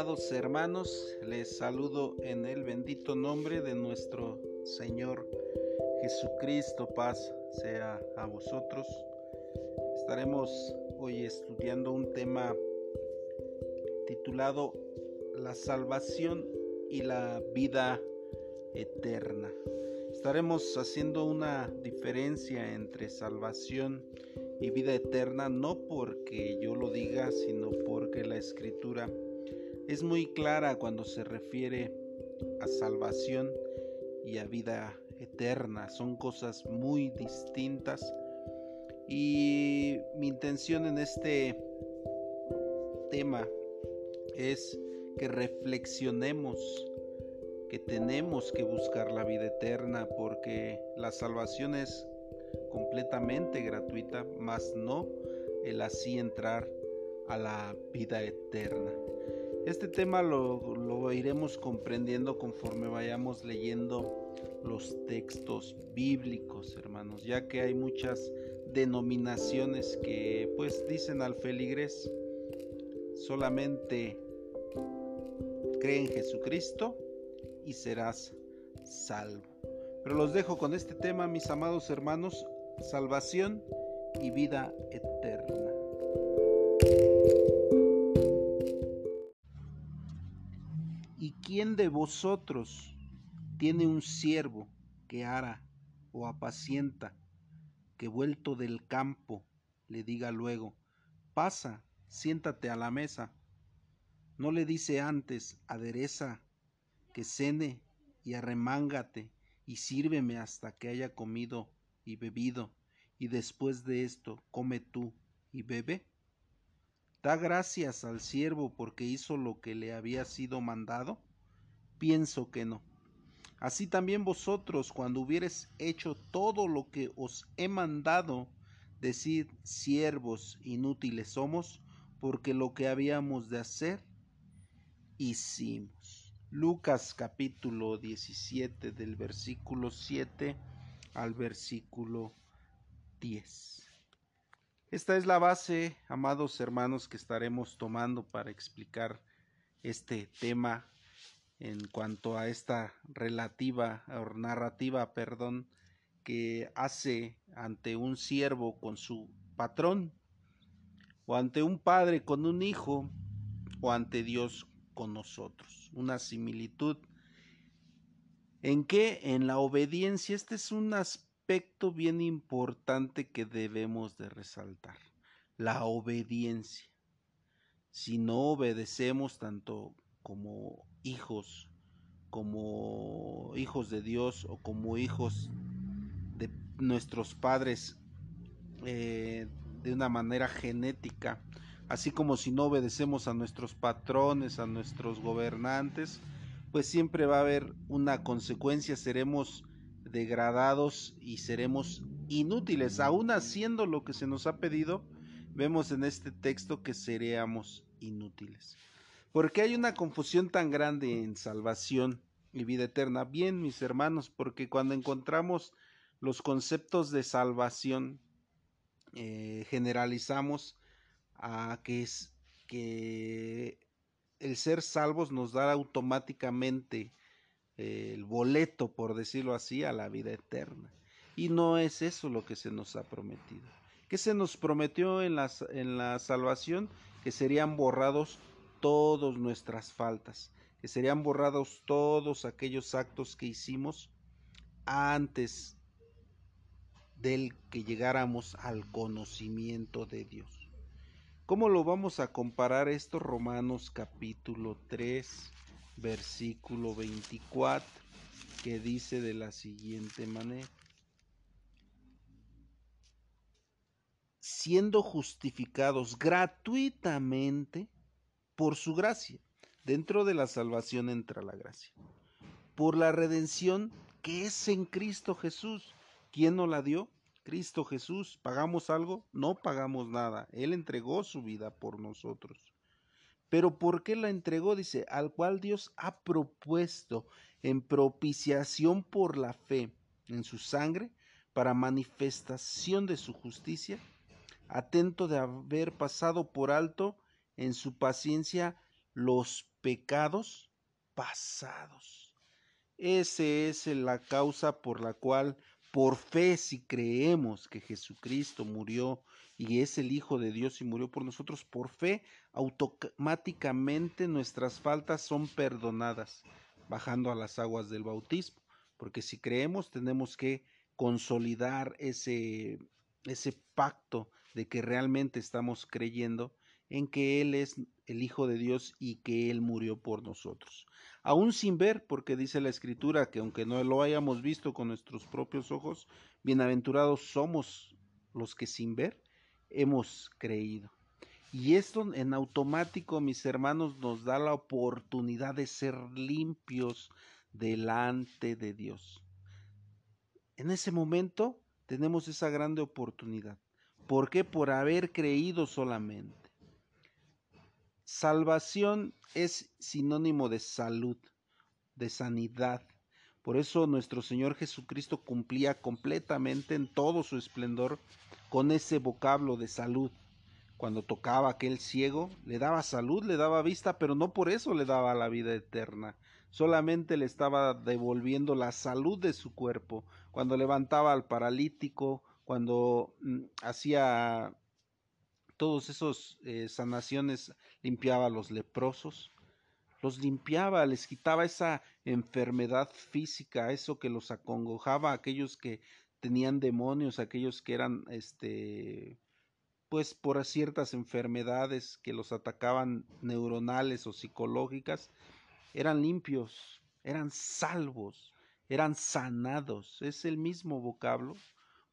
amados hermanos, les saludo en el bendito nombre de nuestro Señor Jesucristo. Paz sea a vosotros. Estaremos hoy estudiando un tema titulado La salvación y la vida eterna. Estaremos haciendo una diferencia entre salvación y vida eterna no porque yo lo diga, sino porque la escritura es muy clara cuando se refiere a salvación y a vida eterna. Son cosas muy distintas. Y mi intención en este tema es que reflexionemos que tenemos que buscar la vida eterna porque la salvación es completamente gratuita, mas no el así entrar a la vida eterna. Este tema lo, iremos comprendiendo conforme vayamos leyendo los textos bíblicos, hermanos, ya que hay muchas denominaciones que pues dicen al feligres solamente cree en Jesucristo y serás salvo. Pero los dejo con este tema, mis amados hermanos, salvación y vida eterna. Quién de vosotros tiene un siervo que ara o apacienta, que vuelto del campo le diga luego, pasa, siéntate a la mesa? No le dice antes, adereza, que cene y arremángate y sírveme hasta que haya comido y bebido, y después de esto come tú y bebe? ¿Da gracias al siervo porque hizo lo que le había sido mandado? Pienso que no. Así también vosotros, cuando hubieres hecho todo lo que os he mandado, decid, siervos inútiles somos, porque lo que habíamos de hacer, hicimos. Lucas capítulo 17 del versículo 7 al versículo 10. Esta es la base, amados hermanos, que estaremos tomando para explicar este tema en cuanto a esta relativa o narrativa, perdón, que hace ante un siervo con su patrón, o ante un padre con un hijo, o ante Dios con nosotros. Una similitud ¿En qué? En la obediencia. Este es un aspecto bien importante que debemos de resaltar. La obediencia. Si no obedecemos tanto como hijos, como hijos de Dios o como hijos de nuestros padres eh, de una manera genética, así como si no obedecemos a nuestros patrones, a nuestros gobernantes, pues siempre va a haber una consecuencia, seremos degradados y seremos inútiles, aún haciendo lo que se nos ha pedido, vemos en este texto que seríamos inútiles. Porque hay una confusión tan grande en salvación y vida eterna? Bien, mis hermanos, porque cuando encontramos los conceptos de salvación, eh, generalizamos a que es que el ser salvos nos da automáticamente el boleto, por decirlo así, a la vida eterna. Y no es eso lo que se nos ha prometido. ¿Qué se nos prometió en la, en la salvación? Que serían borrados todas nuestras faltas, que serían borrados todos aquellos actos que hicimos antes del que llegáramos al conocimiento de Dios. ¿Cómo lo vamos a comparar esto? Romanos capítulo 3, versículo 24, que dice de la siguiente manera. Siendo justificados gratuitamente por su gracia. Dentro de la salvación entra la gracia. Por la redención que es en Cristo Jesús. ¿Quién nos la dio? Cristo Jesús. ¿Pagamos algo? No pagamos nada. Él entregó su vida por nosotros. Pero ¿por qué la entregó? Dice, al cual Dios ha propuesto en propiciación por la fe en su sangre para manifestación de su justicia, atento de haber pasado por alto en su paciencia los pecados pasados. Esa es la causa por la cual, por fe, si creemos que Jesucristo murió y es el Hijo de Dios y murió por nosotros, por fe, automáticamente nuestras faltas son perdonadas, bajando a las aguas del bautismo. Porque si creemos, tenemos que consolidar ese, ese pacto de que realmente estamos creyendo en que Él es el Hijo de Dios y que Él murió por nosotros. Aún sin ver, porque dice la Escritura que aunque no lo hayamos visto con nuestros propios ojos, bienaventurados somos los que sin ver hemos creído. Y esto en automático, mis hermanos, nos da la oportunidad de ser limpios delante de Dios. En ese momento tenemos esa grande oportunidad. ¿Por qué? Por haber creído solamente. Salvación es sinónimo de salud, de sanidad. Por eso nuestro Señor Jesucristo cumplía completamente en todo su esplendor con ese vocablo de salud. Cuando tocaba a aquel ciego, le daba salud, le daba vista, pero no por eso le daba la vida eterna. Solamente le estaba devolviendo la salud de su cuerpo. Cuando levantaba al paralítico, cuando mm, hacía todos esos eh, sanaciones limpiaba a los leprosos, los limpiaba, les quitaba esa enfermedad física, eso que los acongojaba, aquellos que tenían demonios, aquellos que eran, este, pues por ciertas enfermedades que los atacaban neuronales o psicológicas, eran limpios, eran salvos, eran sanados. Es el mismo vocablo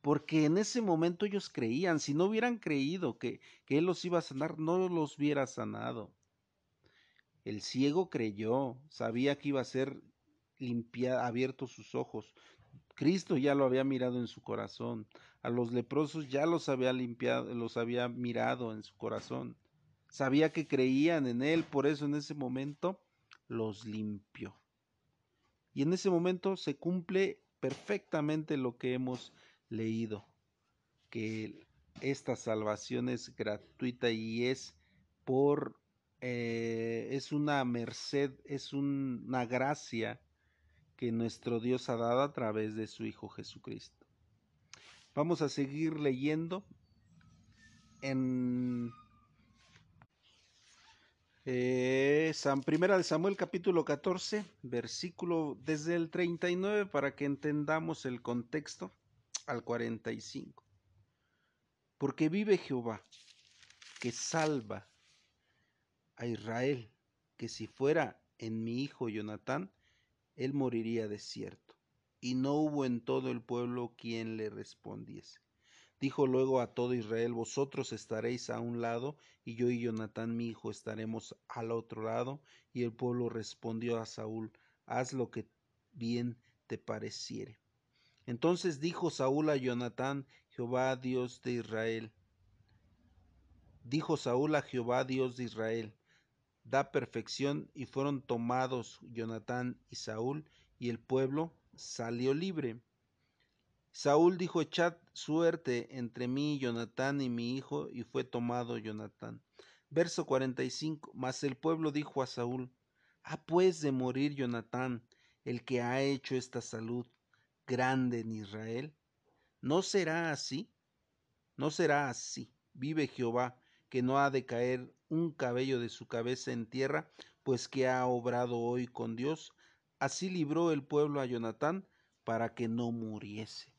porque en ese momento ellos creían, si no hubieran creído que, Él los iba a sanar, no los hubiera sanado. El ciego creyó, sabía que iba a ser limpiado, abiertos sus ojos. Cristo ya lo había mirado en su corazón. A los leprosos ya los había limpiado, los había mirado en su corazón. Sabía que creían en Él, por eso en ese momento los limpió. Y en ese momento se cumple perfectamente lo que hemos leído que esta salvación es gratuita y es por eh, es una merced, es una gracia que nuestro Dios ha dado a través de su Hijo Jesucristo. Vamos a seguir leyendo en eh, San Primera de Samuel capítulo 14, versículo desde el 39 para que entendamos el contexto al 45. Porque vive Jehová, que salva a Israel, que si fuera en mi hijo Jonatán, él moriría de cierto. Y no hubo en todo el pueblo quien le respondiese. Dijo luego a todo Israel, vosotros estaréis a un lado, y yo y Jonatán mi hijo estaremos al otro lado. Y el pueblo respondió a Saúl, haz lo que bien te pareciere. Entonces dijo Saúl a Jonatán, Jehová Dios de Israel. Dijo Saúl a Jehová Dios de Israel, da perfección, y fueron tomados Jonatán y Saúl, y el pueblo salió libre. Saúl dijo, echad suerte entre mí Jonatán y mi hijo, y fue tomado Jonatán. Verso 45. Mas el pueblo dijo a Saúl, ha pues de morir Jonatán, el que ha hecho esta salud, grande en Israel? ¿No será así? No será así. Vive Jehová, que no ha de caer un cabello de su cabeza en tierra, pues que ha obrado hoy con Dios. Así libró el pueblo a Jonatán para que no muriese.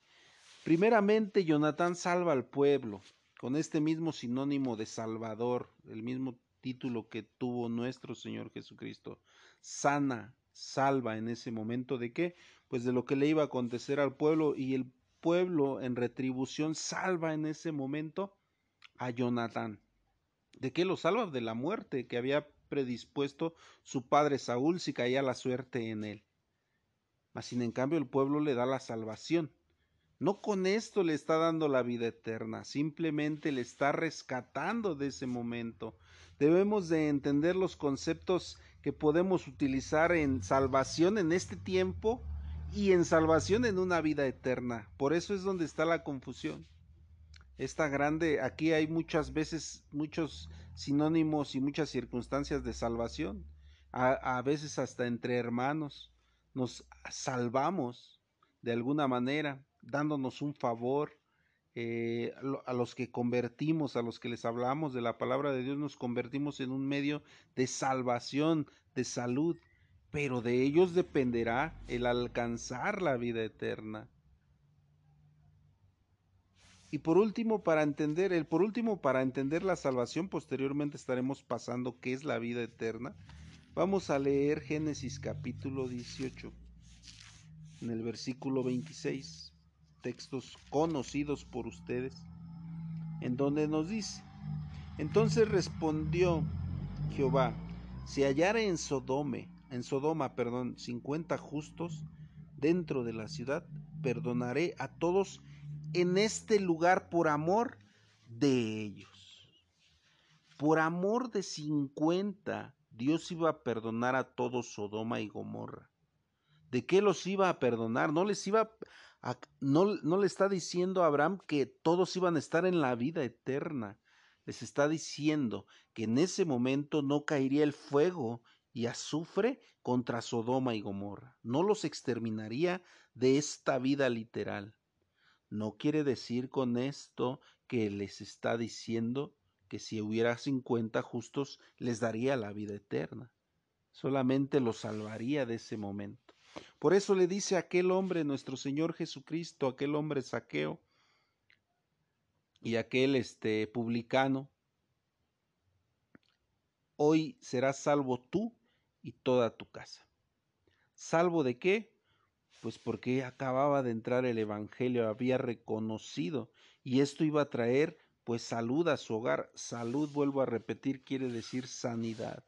Primeramente, Jonatán salva al pueblo con este mismo sinónimo de Salvador, el mismo título que tuvo nuestro Señor Jesucristo. Sana, salva en ese momento de qué? Pues de lo que le iba a acontecer al pueblo y el pueblo en retribución salva en ese momento a Jonatán. ¿De qué lo salva? De la muerte que había predispuesto su padre Saúl si caía la suerte en él. Mas sin en cambio el pueblo le da la salvación. No con esto le está dando la vida eterna, simplemente le está rescatando de ese momento. Debemos de entender los conceptos que podemos utilizar en salvación en este tiempo y en salvación en una vida eterna. Por eso es donde está la confusión. Esta grande, aquí hay muchas veces muchos sinónimos y muchas circunstancias de salvación. a, veces hasta entre hermanos, nos salvamos de alguna manera, dándonos un favor, eh, a los que convertimos, a los que les hablamos de la palabra de Dios, nos convertimos en un medio de salvación, de salud, pero de ellos dependerá el alcanzar la vida eterna. Y por último, para entender, el por último, para entender la salvación, posteriormente estaremos pasando qué es la vida eterna. Vamos a leer Génesis capítulo 18, en el versículo 26, textos conocidos por ustedes, en donde nos dice, entonces respondió Jehová, si hallara en Sodome, en Sodoma, perdón, 50 justos dentro de la ciudad, perdonaré a todos en este lugar por amor de ellos. Por amor de 50, Dios iba a perdonar a todos Sodoma y Gomorra. ¿De qué los iba a perdonar? No les iba a, no, no le está diciendo a Abraham que todos iban a estar en la vida eterna. Les está diciendo que en ese momento no caería el fuego y azufre contra Sodoma y Gomorra. No los exterminaría de esta vida literal. No quiere decir con esto que les está diciendo que si hubiera cincuenta justos les daría la vida eterna. Solamente los salvaría de ese momento. Por eso le dice a aquel hombre, nuestro Señor Jesucristo, aquel hombre saqueo y aquel este publicano, hoy serás salvo tú y toda tu casa. ¿Salvo de qué? pues porque acababa de entrar el Evangelio, había reconocido y esto iba a traer pues salud a su hogar. Salud, vuelvo a repetir, quiere decir sanidad,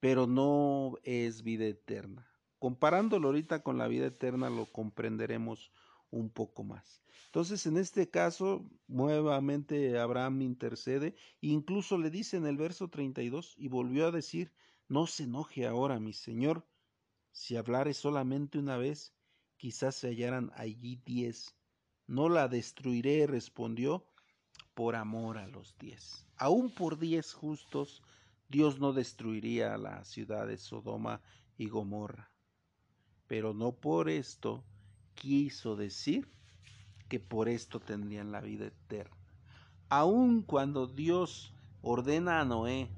pero no es vida eterna. Comparándolo ahorita con la vida eterna lo comprenderemos un poco más. Entonces, en este caso, nuevamente Abraham intercede, incluso le dice en el verso 32, y volvió a decir, no se enoje ahora, mi Señor, si hablare solamente una vez, quizás se hallaran allí diez. No la destruiré, respondió, por amor a los diez. Aún por diez justos, Dios no destruiría la ciudad de Sodoma y Gomorra. Pero no por esto quiso decir que por esto tendrían la vida eterna. Aun cuando Dios ordena a Noé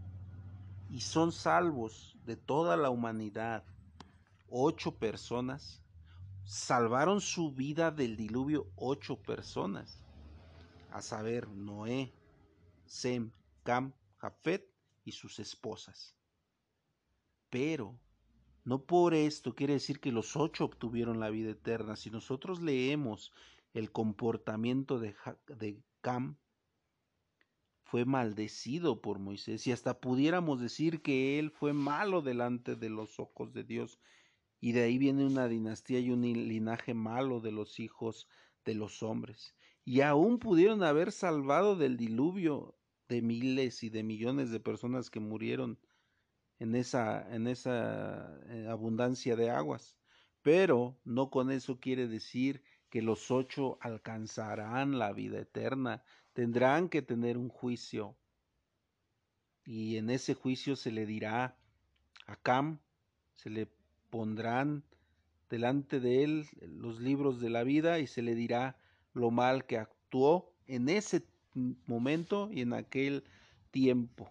y son salvos de toda la humanidad, ocho personas, salvaron su vida del diluvio ocho personas, a saber, Noé, Sem, Cam, Jafet y sus esposas. Pero no por esto quiere decir que los ocho obtuvieron la vida eterna. Si nosotros leemos el comportamiento de, de Cam, fue maldecido por Moisés y hasta pudiéramos decir que él fue malo delante de los ojos de Dios y de ahí viene una dinastía y un linaje malo de los hijos de los hombres. Y aún pudieron haber salvado del diluvio de miles y de millones de personas que murieron en esa, en esa eh, abundancia de aguas. Pero no con eso quiere decir que los ocho alcanzarán la vida eterna. Tendrán que tener un juicio. Y en ese juicio se le dirá a Cam, se le pondrán delante de él los libros de la vida y se le dirá lo mal que actuó en ese momento y en aquel tiempo.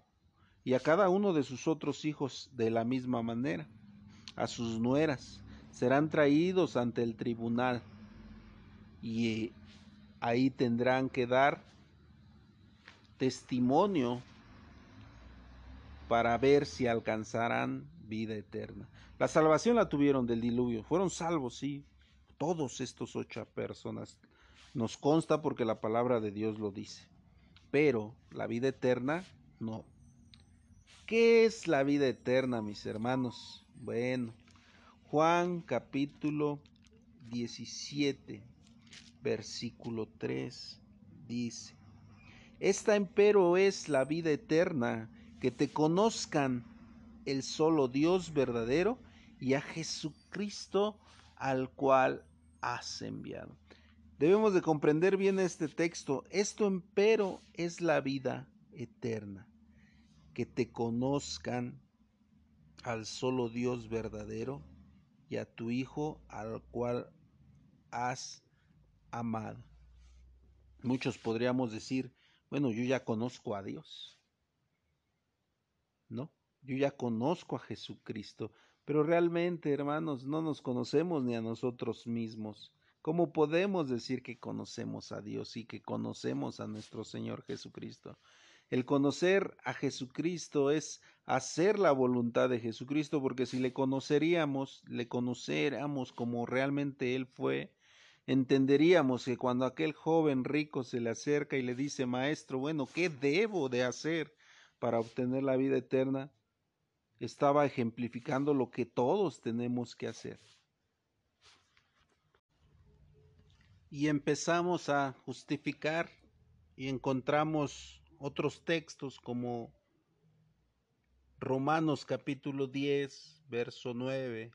Y a cada uno de sus otros hijos de la misma manera, a sus nueras, serán traídos ante el tribunal y ahí tendrán que dar testimonio para ver si alcanzarán vida eterna. La salvación la tuvieron del diluvio, fueron salvos, sí, todos estos ocho personas. Nos consta porque la palabra de Dios lo dice. Pero la vida eterna, no. ¿Qué es la vida eterna, mis hermanos? Bueno, Juan capítulo 17, versículo 3, dice, Esta empero es la vida eterna, que te conozcan el solo Dios verdadero y a Jesucristo al cual has enviado. Debemos de comprender bien este texto. Esto empero es la vida eterna. Que te conozcan al solo Dios verdadero y a tu Hijo al cual has amado. Muchos podríamos decir, bueno, yo ya conozco a Dios. ¿No? Yo ya conozco a Jesucristo, pero realmente, hermanos, no nos conocemos ni a nosotros mismos. ¿Cómo podemos decir que conocemos a Dios y que conocemos a nuestro Señor Jesucristo? El conocer a Jesucristo es hacer la voluntad de Jesucristo, porque si le conoceríamos, le conociéramos como realmente Él fue, entenderíamos que cuando aquel joven rico se le acerca y le dice, Maestro, bueno, ¿qué debo de hacer para obtener la vida eterna? Estaba ejemplificando lo que todos tenemos que hacer. Y empezamos a justificar y encontramos otros textos como Romanos capítulo 10, verso 9,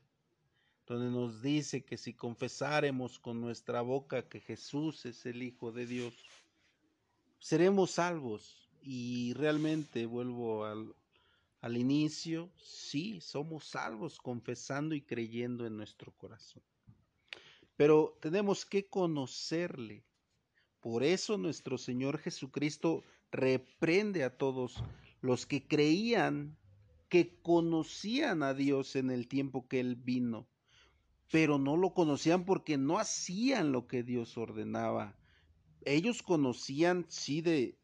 donde nos dice que si confesaremos con nuestra boca que Jesús es el Hijo de Dios, seremos salvos. Y realmente vuelvo al, al inicio, sí, somos salvos confesando y creyendo en nuestro corazón. Pero tenemos que conocerle. Por eso nuestro Señor Jesucristo reprende a todos los que creían que conocían a Dios en el tiempo que Él vino, pero no lo conocían porque no hacían lo que Dios ordenaba. Ellos conocían, sí, de,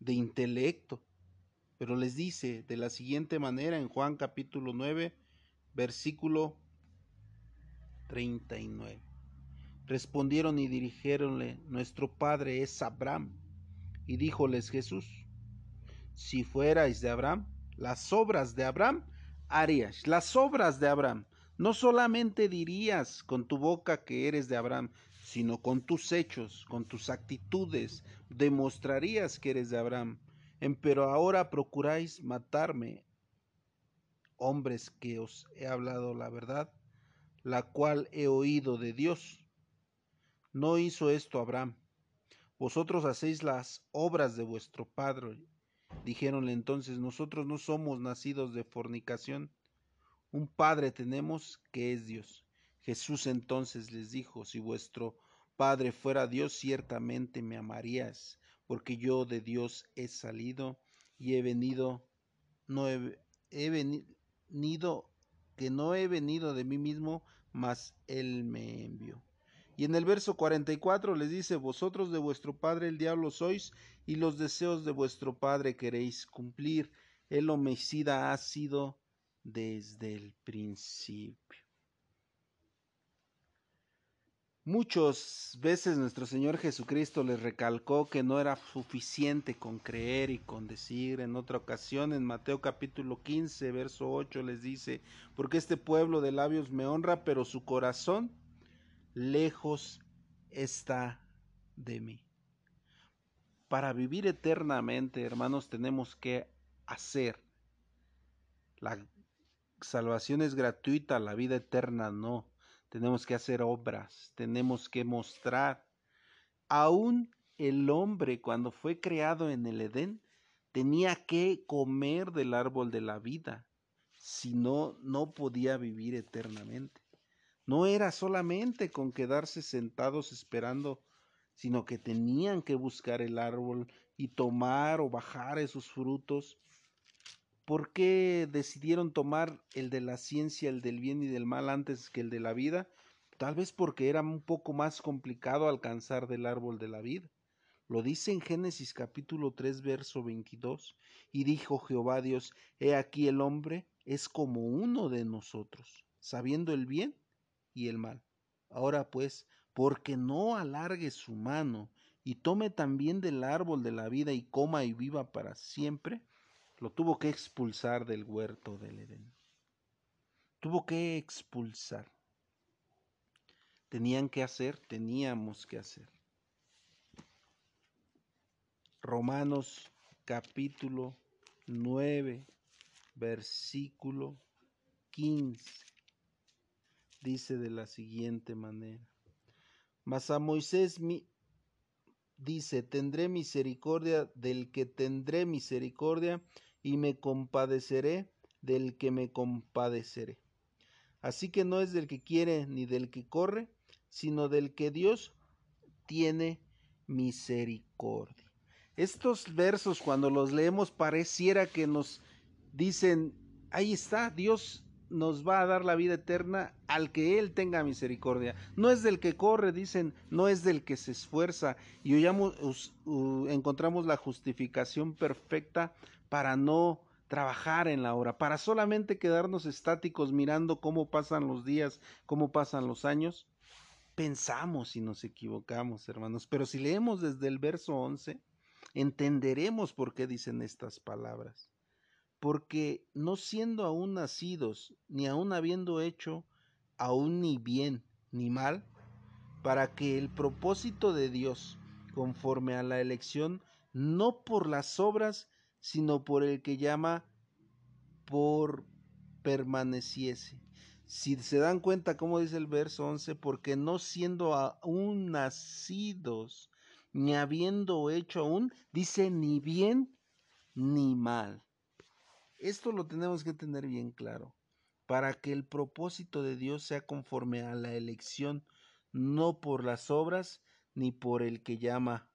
de intelecto, pero les dice de la siguiente manera en Juan capítulo 9, versículo 39. Respondieron y dirigiéronle, nuestro padre es Abraham. Y díjoles Jesús, si fuerais de Abraham, las obras de Abraham harías, las obras de Abraham. No solamente dirías con tu boca que eres de Abraham, sino con tus hechos, con tus actitudes, demostrarías que eres de Abraham. Pero ahora procuráis matarme, hombres que os he hablado la verdad, la cual he oído de Dios. No hizo esto Abraham, vosotros hacéis las obras de vuestro padre. Dijéronle entonces, nosotros no somos nacidos de fornicación. Un padre tenemos que es Dios. Jesús entonces les dijo, si vuestro padre fuera Dios, ciertamente me amarías, porque yo de Dios he salido y he venido, no he, he venido, que no he venido de mí mismo, mas Él me envió. Y en el verso 44 les dice, vosotros de vuestro padre el diablo sois, y los deseos de vuestro padre queréis cumplir. El homicida ha sido desde el principio. Muchas veces nuestro Señor Jesucristo les recalcó que no era suficiente con creer y con decir. En otra ocasión, en Mateo capítulo 15, verso 8, les dice, porque este pueblo de labios me honra, pero su corazón lejos está de mí. Para vivir eternamente, hermanos, tenemos que hacer. La salvación es gratuita, la vida eterna no. Tenemos que hacer obras, tenemos que mostrar. Aún el hombre cuando fue creado en el Edén tenía que comer del árbol de la vida, si no, no podía vivir eternamente. No era solamente con quedarse sentados esperando, sino que tenían que buscar el árbol y tomar o bajar esos frutos. ¿Por qué decidieron tomar el de la ciencia, el del bien y del mal antes que el de la vida? Tal vez porque era un poco más complicado alcanzar del árbol de la vida. Lo dice en Génesis capítulo 3, verso 22. Y dijo Jehová Dios, He aquí el hombre es como uno de nosotros, sabiendo el bien y el mal. Ahora pues, porque no alargue su mano y tome también del árbol de la vida y coma y viva para siempre, lo tuvo que expulsar del huerto del Edén. Tuvo que expulsar. Tenían que hacer, teníamos que hacer. Romanos capítulo 9, versículo 15 dice de la siguiente manera. Mas a Moisés dice, tendré misericordia del que tendré misericordia y me compadeceré del que me compadeceré. Así que no es del que quiere ni del que corre, sino del que Dios tiene misericordia. Estos versos cuando los leemos pareciera que nos dicen, ahí está, Dios nos va a dar la vida eterna al que Él tenga misericordia. No es del que corre, dicen, no es del que se esfuerza. Y oyamos, encontramos la justificación perfecta para no trabajar en la hora, para solamente quedarnos estáticos mirando cómo pasan los días, cómo pasan los años. Pensamos y nos equivocamos, hermanos, pero si leemos desde el verso 11, entenderemos por qué dicen estas palabras porque no siendo aún nacidos, ni aún habiendo hecho aún ni bien ni mal, para que el propósito de Dios, conforme a la elección, no por las obras, sino por el que llama por permaneciese. Si se dan cuenta, como dice el verso 11, porque no siendo aún nacidos, ni habiendo hecho aún, dice ni bien ni mal. Esto lo tenemos que tener bien claro, para que el propósito de Dios sea conforme a la elección, no por las obras ni por el que llama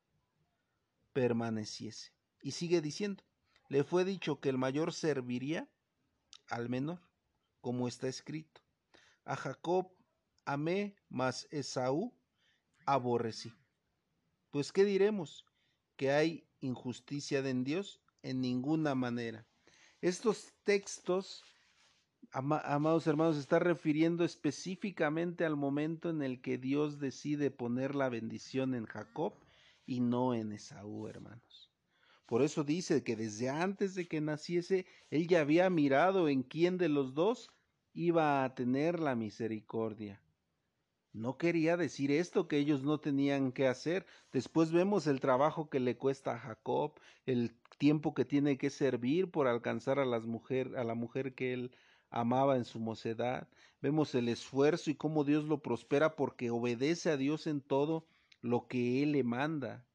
permaneciese. Y sigue diciendo, le fue dicho que el mayor serviría al menor, como está escrito. A Jacob amé, mas Esaú aborrecí. Pues ¿qué diremos? ¿Que hay injusticia en Dios? En ninguna manera. Estos textos, amados hermanos, está refiriendo específicamente al momento en el que Dios decide poner la bendición en Jacob y no en Esaú, hermanos. Por eso dice que desde antes de que naciese, él ya había mirado en quién de los dos iba a tener la misericordia. No quería decir esto que ellos no tenían que hacer. Después vemos el trabajo que le cuesta a Jacob, el tiempo que tiene que servir por alcanzar a, las a la mujer que él amaba en su mocedad. Vemos el esfuerzo y cómo Dios lo prospera porque obedece a Dios en todo lo que Él le manda.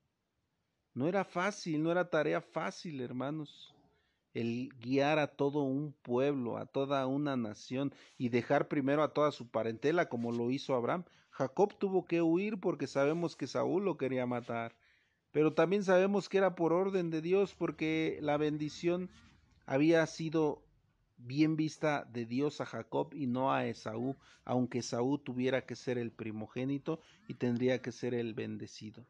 No era fácil, no era tarea fácil, hermanos, el guiar a todo un pueblo, a toda una nación y dejar primero a toda su parentela como lo hizo Abraham. Jacob tuvo que huir porque sabemos que Saúl lo quería matar. Pero también sabemos que era por orden de Dios porque la bendición había sido bien vista de Dios a Jacob y no a Esaú, aunque Esaú tuviera que ser el primogénito y tendría que ser el bendecido.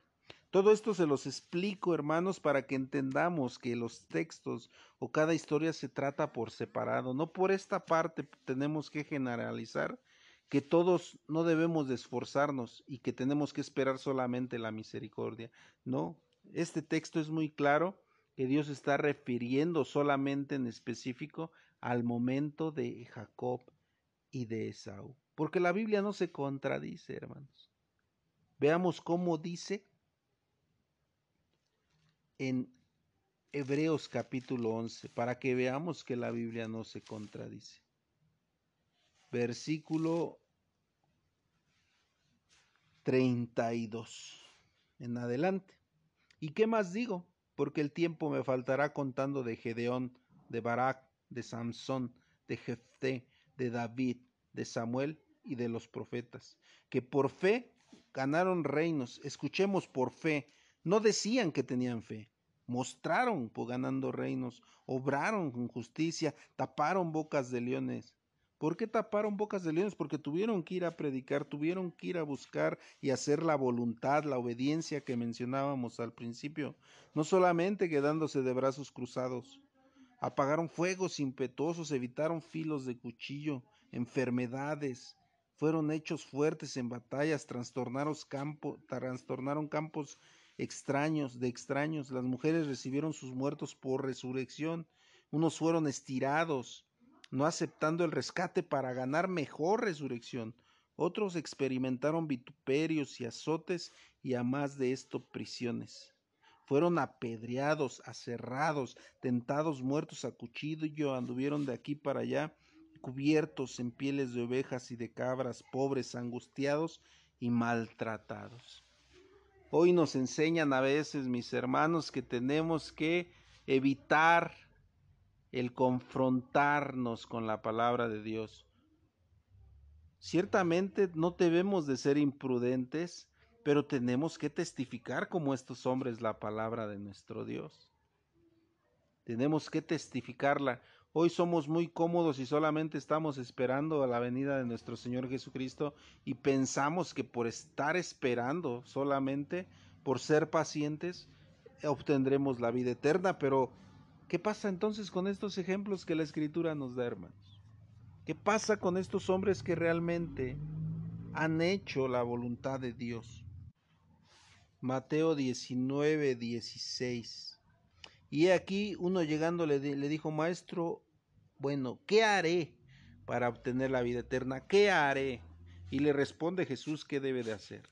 Todo esto se los explico, hermanos, para que entendamos que los textos o cada historia se trata por separado. No por esta parte tenemos que generalizar, que todos no debemos de esforzarnos y que tenemos que esperar solamente la misericordia. No, este texto es muy claro que Dios está refiriendo solamente en específico al momento de Jacob y de Esaú. Porque la Biblia no se contradice, hermanos. Veamos cómo dice en Hebreos capítulo 11, para que veamos que la Biblia no se contradice versículo 32 en adelante. ¿Y qué más digo? Porque el tiempo me faltará contando de Gedeón, de Barak, de Samson, de Jefté, de David, de Samuel y de los profetas, que por fe ganaron reinos. Escuchemos por fe. No decían que tenían fe, mostraron por ganando reinos, obraron con justicia, taparon bocas de leones, ¿Por qué taparon bocas de leones? Porque tuvieron que ir a predicar, tuvieron que ir a buscar y hacer la voluntad, la obediencia que mencionábamos al principio, no solamente quedándose de brazos cruzados. Apagaron fuegos impetuosos, evitaron filos de cuchillo, enfermedades, fueron hechos fuertes en batallas, trastornaron, trastornaron campos extraños, de extraños. Las mujeres recibieron sus muertos por resurrección, unos fueron estirados, no aceptando el rescate para ganar mejor resurrección. Otros experimentaron vituperios y azotes y a más de esto prisiones. Fueron apedreados, aserrados, tentados, muertos a cuchillo, anduvieron de aquí para allá, cubiertos en pieles de ovejas y de cabras, pobres, angustiados y maltratados. Hoy nos enseñan a veces, mis hermanos, que tenemos que evitar el confrontarnos con la palabra de Dios. Ciertamente no debemos de ser imprudentes, pero tenemos que testificar como estos hombres la palabra de nuestro Dios. Tenemos que testificarla. Hoy somos muy cómodos y solamente estamos esperando a la venida de nuestro Señor Jesucristo y pensamos que por estar esperando solamente, por ser pacientes, obtendremos la vida eterna. Pero, ¿qué pasa entonces con estos ejemplos que la Escritura nos da, hermanos? ¿Qué pasa con estos hombres que realmente han hecho la voluntad de Dios? Mateo 19, 16. Y aquí uno llegando le, le dijo, maestro, bueno, ¿qué haré para obtener la vida eterna? ¿Qué haré? Y le responde Jesús, ¿qué debe de hacer?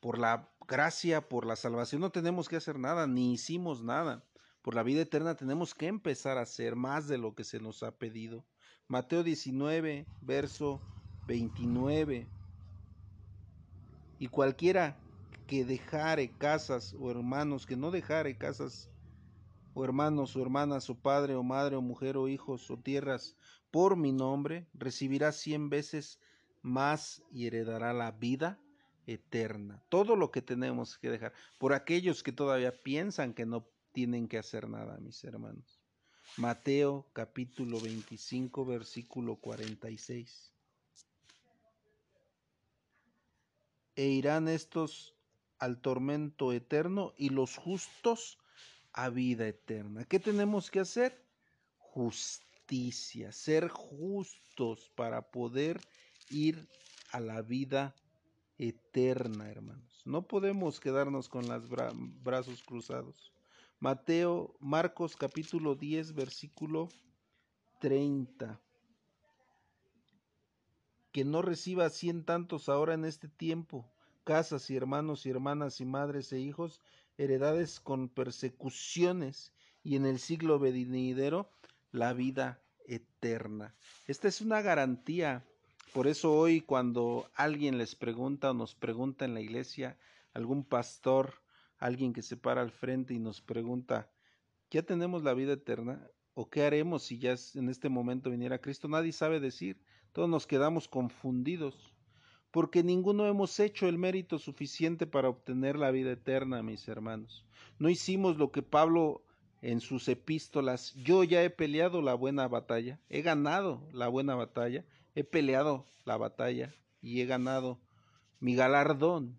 Por la gracia, por la salvación, no tenemos que hacer nada, ni hicimos nada. Por la vida eterna tenemos que empezar a hacer más de lo que se nos ha pedido. Mateo 19, verso 29. Y cualquiera que dejare casas o hermanos, que no dejare casas o hermanos o hermanas o padre o madre o mujer o hijos o tierras por mi nombre, recibirá cien veces más y heredará la vida eterna. Todo lo que tenemos que dejar por aquellos que todavía piensan que no tienen que hacer nada, mis hermanos. Mateo capítulo 25 versículo 46. E irán estos al tormento eterno y los justos a vida eterna. ¿Qué tenemos que hacer? Justicia, ser justos para poder ir a la vida eterna, hermanos. No podemos quedarnos con los brazos cruzados. Mateo, Marcos capítulo 10, versículo 30. Que no reciba cien tantos ahora en este tiempo, casas y hermanos y hermanas y madres e hijos, heredades con persecuciones y en el siglo venidero la vida eterna. Esta es una garantía. Por eso hoy cuando alguien les pregunta o nos pregunta en la iglesia, algún pastor, alguien que se para al frente y nos pregunta, ¿ya tenemos la vida eterna? ¿O qué haremos si ya en este momento viniera Cristo? Nadie sabe decir. Todos nos quedamos confundidos, porque ninguno hemos hecho el mérito suficiente para obtener la vida eterna, mis hermanos. No hicimos lo que Pablo en sus epístolas, yo ya he peleado la buena batalla, he ganado la buena batalla, he peleado la batalla y he ganado mi galardón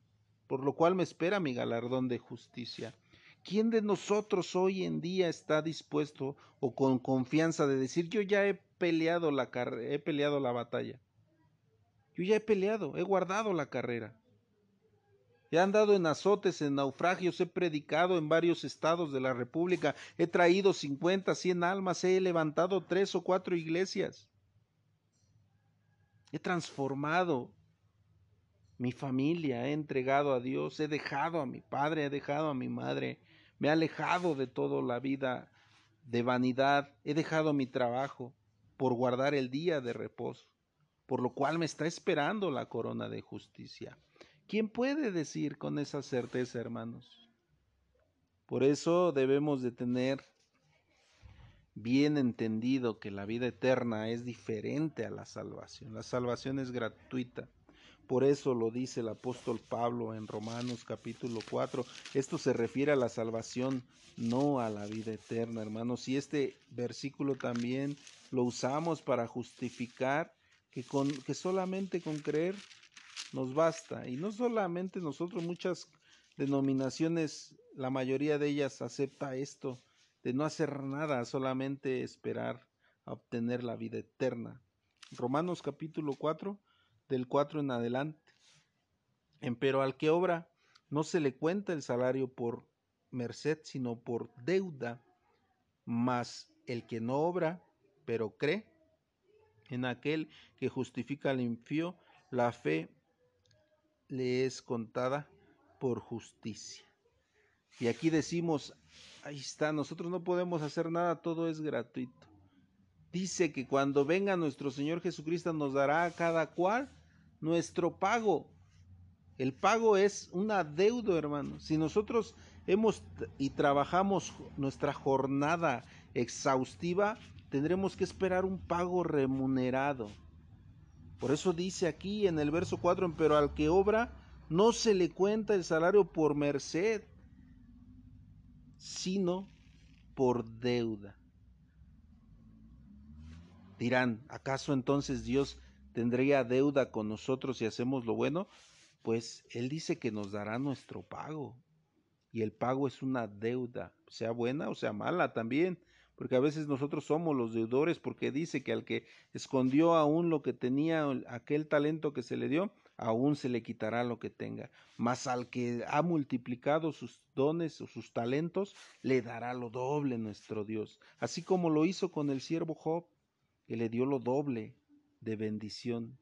por lo cual me espera mi galardón de justicia. ¿Quién de nosotros hoy en día está dispuesto o con confianza de decir yo ya he peleado la he peleado la batalla? Yo ya he peleado, he guardado la carrera. He andado en azotes, en naufragios, he predicado en varios estados de la República, he traído cincuenta, cien almas, he levantado tres o cuatro iglesias. He transformado mi familia he entregado a Dios, he dejado a mi padre, he dejado a mi madre, me he alejado de toda la vida de vanidad, he dejado mi trabajo por guardar el día de reposo, por lo cual me está esperando la corona de justicia. ¿Quién puede decir con esa certeza, hermanos? Por eso debemos de tener bien entendido que la vida eterna es diferente a la salvación. La salvación es gratuita. Por eso lo dice el apóstol Pablo en Romanos capítulo 4. Esto se refiere a la salvación, no a la vida eterna, hermanos. Y este versículo también lo usamos para justificar que, con, que solamente con creer nos basta. Y no solamente nosotros, muchas denominaciones, la mayoría de ellas acepta esto, de no hacer nada, solamente esperar a obtener la vida eterna. Romanos capítulo 4 del 4 en adelante. Pero al que obra no se le cuenta el salario por merced, sino por deuda, mas el que no obra, pero cree en aquel que justifica al impío, la fe le es contada por justicia. Y aquí decimos, ahí está, nosotros no podemos hacer nada, todo es gratuito. Dice que cuando venga nuestro Señor Jesucristo nos dará a cada cual nuestro pago. El pago es una deuda, hermano. Si nosotros hemos y trabajamos nuestra jornada exhaustiva, tendremos que esperar un pago remunerado. Por eso dice aquí en el verso 4, pero al que obra no se le cuenta el salario por merced, sino por deuda. Dirán, ¿acaso entonces Dios tendría deuda con nosotros si hacemos lo bueno? Pues Él dice que nos dará nuestro pago. Y el pago es una deuda, sea buena o sea mala también, porque a veces nosotros somos los deudores, porque dice que al que escondió aún lo que tenía, aquel talento que se le dio, aún se le quitará lo que tenga. Mas al que ha multiplicado sus dones o sus talentos, le dará lo doble nuestro Dios. Así como lo hizo con el siervo Job, que le dio lo doble de bendición.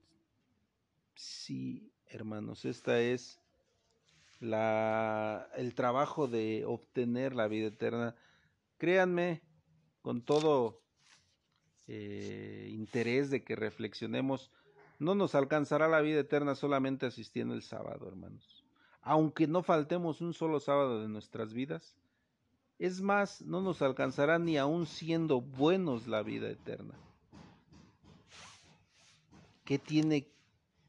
Sí, hermanos, esta es la, el trabajo de obtener la vida eterna. Créanme, con todo eh, interés de que reflexionemos, no nos alcanzará la vida eterna solamente asistiendo el sábado, hermanos. Aunque no faltemos un solo sábado de nuestras vidas, es más, no nos alcanzará ni aun siendo buenos la vida eterna. ¿Qué tiene,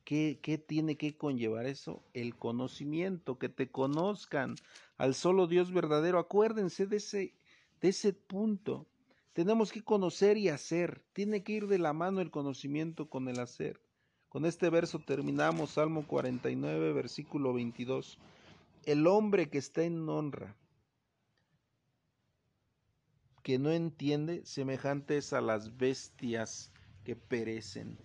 qué, qué tiene que conllevar eso? El conocimiento, que te conozcan al solo Dios verdadero. Acuérdense de ese, de ese punto. Tenemos que conocer y hacer. Tiene que ir de la mano el conocimiento con el hacer. Con este verso terminamos Salmo 49, versículo 22. El hombre que está en honra, que no entiende, semejante es a las bestias que perecen.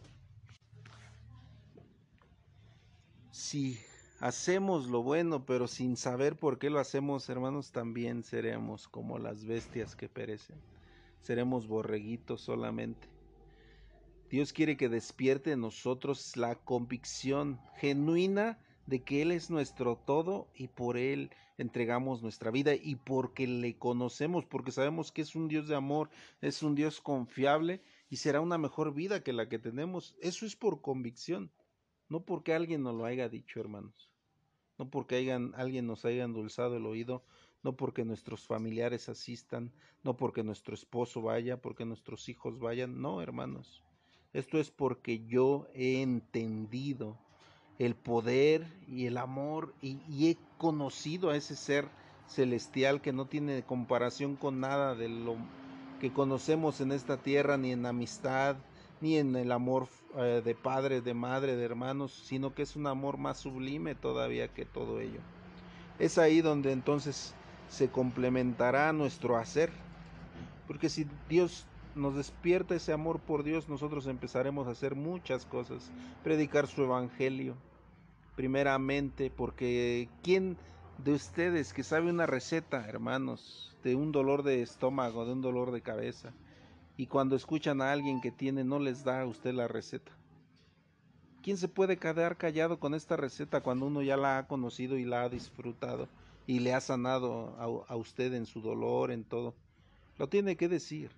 Si hacemos lo bueno, pero sin saber por qué lo hacemos, hermanos, también seremos como las bestias que perecen. Seremos borreguitos solamente. Dios quiere que despierte en nosotros la convicción genuina de que Él es nuestro todo y por Él entregamos nuestra vida y porque le conocemos, porque sabemos que es un Dios de amor, es un Dios confiable y será una mejor vida que la que tenemos. Eso es por convicción, no porque alguien nos lo haya dicho, hermanos, no porque alguien nos haya endulzado el oído, no porque nuestros familiares asistan, no porque nuestro esposo vaya, porque nuestros hijos vayan, no, hermanos. Esto es porque yo he entendido el poder y el amor y, he conocido a ese ser celestial que no tiene comparación con nada de lo que conocemos en esta tierra, ni en amistad, ni en el amor eh, de padre, de madre, de hermanos, sino que es un amor más sublime todavía que todo ello. Es ahí donde entonces se complementará nuestro hacer, porque si Dios nos despierta ese amor por Dios, nosotros empezaremos a hacer muchas cosas. Predicar su evangelio, primeramente, porque ¿quién de ustedes que sabe una receta, hermanos, de un dolor de estómago, de un dolor de cabeza, y cuando escuchan a alguien que tiene, no les da a usted la receta? ¿Quién se puede quedar callado con esta receta cuando uno ya la ha conocido y la ha disfrutado y le ha sanado a, usted en su dolor, en todo? Lo tiene que decir.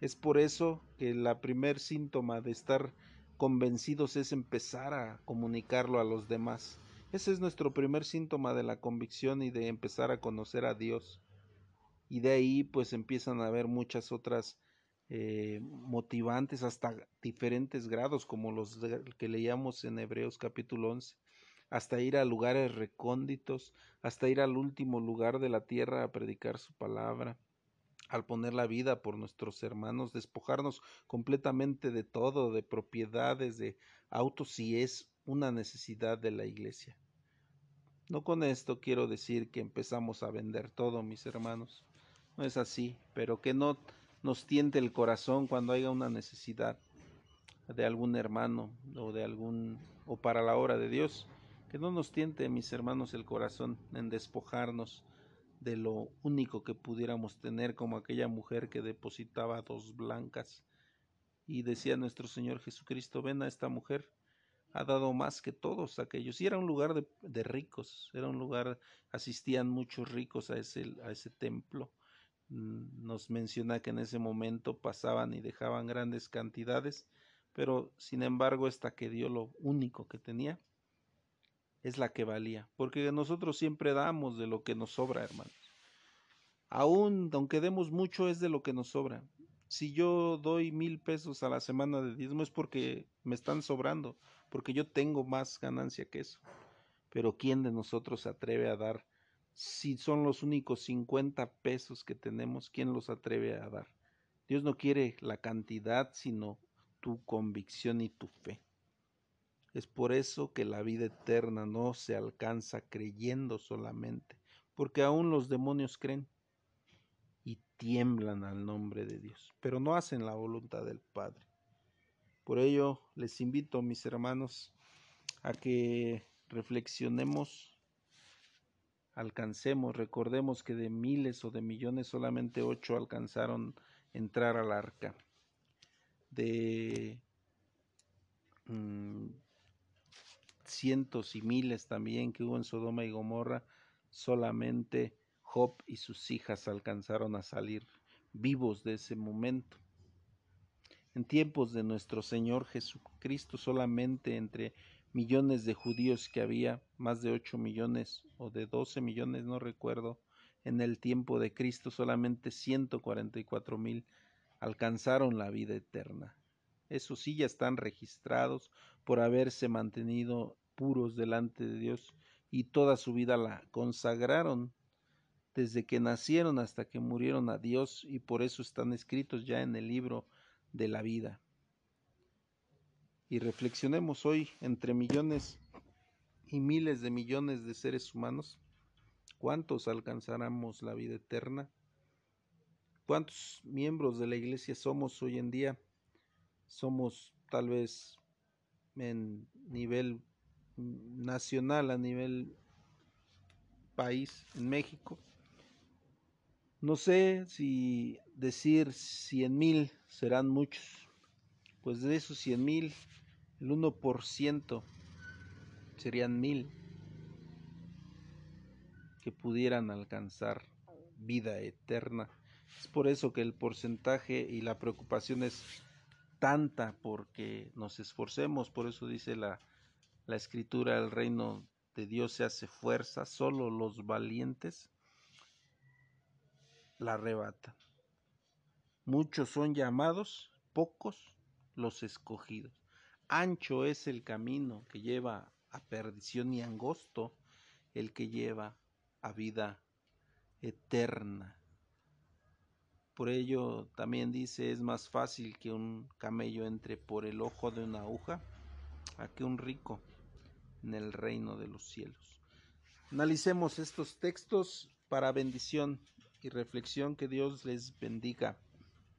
Es por eso que la primer síntoma de estar convencidos es empezar a comunicarlo a los demás. Ese es nuestro primer síntoma de la convicción y de empezar a conocer a Dios. Y de ahí pues empiezan a haber muchas otras eh, motivantes hasta diferentes grados como los que leíamos en Hebreos capítulo 11 hasta ir a lugares recónditos, hasta ir al último lugar de la tierra a predicar su palabra, al poner la vida por nuestros hermanos, despojarnos completamente de todo, de propiedades, de autos, si es una necesidad de la iglesia. No con esto quiero decir que empezamos a vender todo, mis hermanos. No es así, pero que no nos tiente el corazón cuando haya una necesidad de algún hermano o de algún o para la obra de Dios, que no nos tiente, mis hermanos, el corazón en despojarnos de lo único que pudiéramos tener, como aquella mujer que depositaba dos blancas. Y decía nuestro Señor Jesucristo, ven a esta mujer, ha dado más que todos aquellos. Y era un lugar de, ricos, era un lugar, asistían muchos ricos a ese, a ese templo. Mm, nos menciona que en ese momento pasaban y dejaban grandes cantidades, pero sin embargo esta que dio lo único que tenía, es la que valía, porque nosotros siempre damos de lo que nos sobra, hermanos. Aún, aunque demos mucho, es de lo que nos sobra. Si yo doy mil pesos a la semana de diezmo es porque me están sobrando, porque yo tengo más ganancia que eso. Pero ¿quién de nosotros se atreve a dar? Si son los únicos 50 pesos que tenemos, ¿quién los atreve a dar? Dios no quiere la cantidad, sino tu convicción y tu fe. Es por eso que la vida eterna no se alcanza creyendo solamente, porque aún los demonios creen y tiemblan al nombre de Dios, pero no hacen la voluntad del Padre. Por ello les invito, mis hermanos, a que reflexionemos, alcancemos, recordemos que de miles o de millones solamente ocho alcanzaron entrar al arca. De mm, cientos y miles también que hubo en Sodoma y Gomorra, solamente Job y sus hijas alcanzaron a salir vivos de ese momento. En tiempos de nuestro Señor Jesucristo, solamente entre millones de judíos que había, más de 8 millones o de 12 millones, no recuerdo, en el tiempo de Cristo solamente 144 mil alcanzaron la vida eterna. Esos sí ya están registrados por haberse mantenido puros delante de Dios y toda su vida la consagraron desde que nacieron hasta que murieron a Dios y por eso están escritos ya en el libro de la vida. Y reflexionemos hoy entre millones y miles de millones de seres humanos, ¿cuántos alcanzaremos la vida eterna? ¿Cuántos miembros de la iglesia somos hoy en día? Somos tal vez en nivel nacional, a nivel país, en México. No sé si decir cien mil serán muchos, pues de esos cien mil, el 1% serían mil que pudieran alcanzar vida eterna. Es por eso que el porcentaje y la preocupación es tanta porque nos esforcemos, por eso dice la, la escritura, el reino de Dios se hace fuerza, solo los valientes la arrebatan. Muchos son llamados, pocos los escogidos. Ancho es el camino que lleva a perdición y angosto el que lleva a vida eterna. Por ello también dice es más fácil que un camello entre por el ojo de una aguja a que un rico en el reino de los cielos. Analicemos estos textos para bendición y reflexión. Que Dios les bendiga.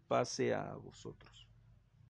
Pase a vosotros.